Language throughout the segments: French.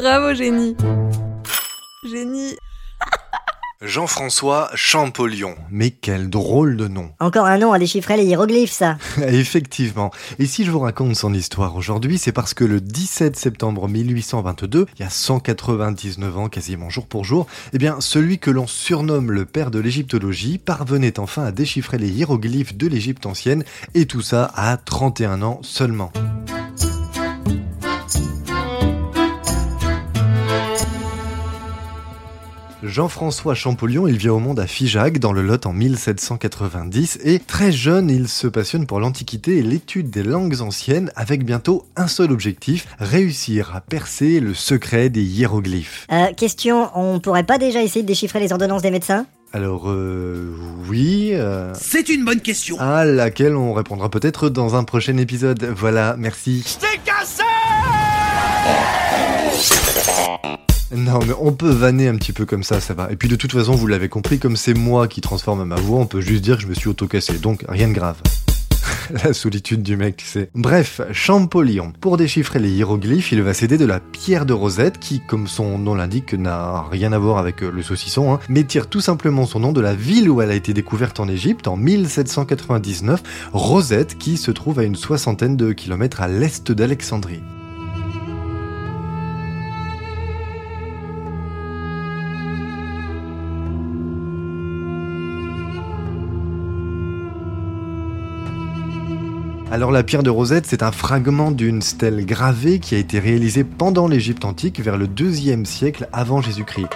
Bravo, génie. Génie. Jean-François Champollion. Mais quel drôle de nom. Encore un nom à déchiffrer les hiéroglyphes, ça. Effectivement. Et si je vous raconte son histoire aujourd'hui, c'est parce que le 17 septembre 1822, il y a 199 ans quasiment jour pour jour, eh bien, celui que l'on surnomme le père de l'égyptologie parvenait enfin à déchiffrer les hiéroglyphes de l'Égypte ancienne, et tout ça à 31 ans seulement. Jean-François Champollion, il vient au monde à Figeac, dans le Lot, en 1790, et très jeune, il se passionne pour l'Antiquité et l'étude des langues anciennes, avec bientôt un seul objectif, réussir à percer le secret des hiéroglyphes. Euh, question, on pourrait pas déjà essayer de déchiffrer les ordonnances des médecins? Alors, euh, oui... euh, C'est une bonne question. à laquelle on répondra peut-être dans un prochain épisode. Voilà, merci. Non, mais on peut vanner un petit peu comme ça, ça va. Et puis de toute façon, vous l'avez compris, comme c'est moi qui transforme ma voix, on peut juste dire que je me suis auto-cassé, donc rien de grave. La solitude du mec, sais. Bref, Champollion. Pour déchiffrer les hiéroglyphes, il va s'aider de la pierre de Rosette, qui, comme son nom l'indique, n'a rien à voir avec euh, le saucisson, hein, mais tire tout simplement son nom de la ville où elle a été découverte en Égypte en 1799, Rosette, qui se trouve à une soixantaine de kilomètres à l'est d'Alexandrie. Alors la pierre de Rosette, c'est un fragment d'une stèle gravée qui a été réalisée pendant l'Égypte antique vers le 2e siècle avant Jésus-Christ.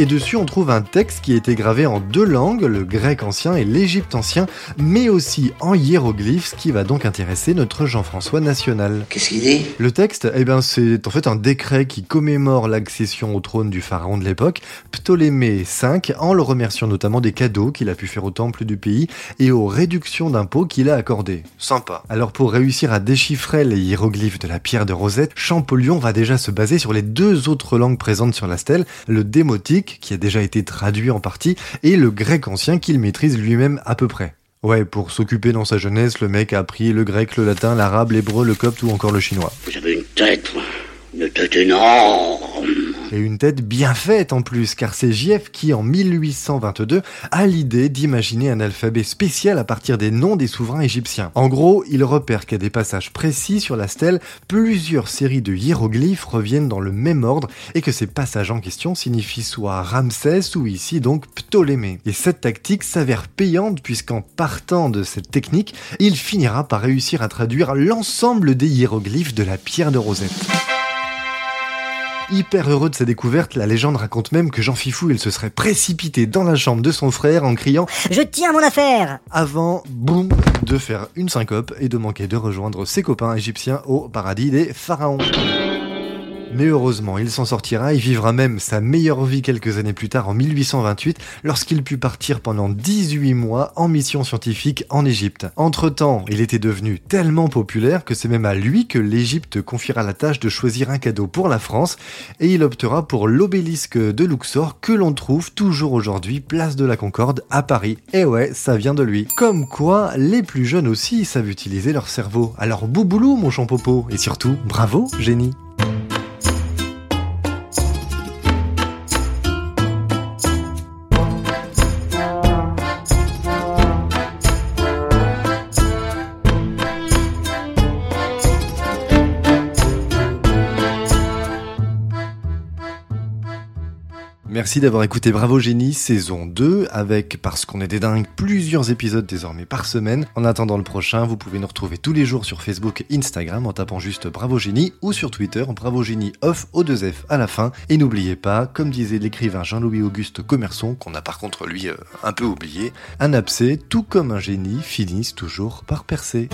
Et dessus, on trouve un texte qui a été gravé en deux langues, le grec ancien et l'égypte ancien, mais aussi en hiéroglyphes, ce qui va donc intéresser notre Jean-François national. Qu'est-ce qu'il dit? Le texte, eh ben, c'est en fait un décret qui commémore l'accession au trône du pharaon de l'époque, Ptolémée V, en le remerciant notamment des cadeaux qu'il a pu faire au temple du pays et aux réductions d'impôts qu'il a accordées. Sympa. Alors pour réussir à déchiffrer les hiéroglyphes de la pierre de Rosette, Champollion va déjà se baser sur les deux autres langues présentes sur la stèle, le démotique, qui a déjà été traduit en partie, et le grec ancien qu'il maîtrise lui-même à peu près. Ouais, pour s'occuper dans sa jeunesse, le mec a appris le grec, le latin, l'arabe, l'hébreu, le copte ou encore le chinois. Vous avez une tête. Une tête énorme. Et une tête bien faite en plus, car c'est Gief qui, en 1822, a l'idée d'imaginer un alphabet spécial à partir des noms des souverains égyptiens. En gros, il repère qu'à des passages précis sur la stèle, plusieurs séries de hiéroglyphes reviennent dans le même ordre et que ces passages en question signifient soit Ramsès ou ici donc Ptolémée. Et cette tactique s'avère payante puisqu'en partant de cette technique, il finira par réussir à traduire l'ensemble des hiéroglyphes de la pierre de Rosette. Hyper heureux de sa découverte, la légende raconte même que Jean Fifou il se serait précipité dans la chambre de son frère en criant Je tiens mon affaire avant, boum, de faire une syncope et de manquer de rejoindre ses copains égyptiens au paradis des pharaons. Mais heureusement, il s'en sortira et vivra même sa meilleure vie quelques années plus tard en 1828 lorsqu'il put partir pendant 18 mois en mission scientifique en Égypte. Entre-temps, il était devenu tellement populaire que c'est même à lui que l'Égypte confiera la tâche de choisir un cadeau pour la France et il optera pour l'obélisque de Luxor que l'on trouve toujours aujourd'hui place de la Concorde à Paris. Et ouais, ça vient de lui. Comme quoi, les plus jeunes aussi savent utiliser leur cerveau. Alors bouboulou mon champopo et surtout, bravo génie Merci d'avoir écouté Bravo Génie saison 2 avec, parce qu'on est des dingues, plusieurs épisodes désormais par semaine. En attendant le prochain, vous pouvez nous retrouver tous les jours sur Facebook et Instagram en tapant juste Bravo Génie ou sur Twitter Bravo Génie off au 2 F à la fin. Et n'oubliez pas, comme disait l'écrivain Jean-Louis Auguste Commerçon, qu'on a par contre lui euh, un peu oublié, un abcès, tout comme un génie, finissent toujours par percer.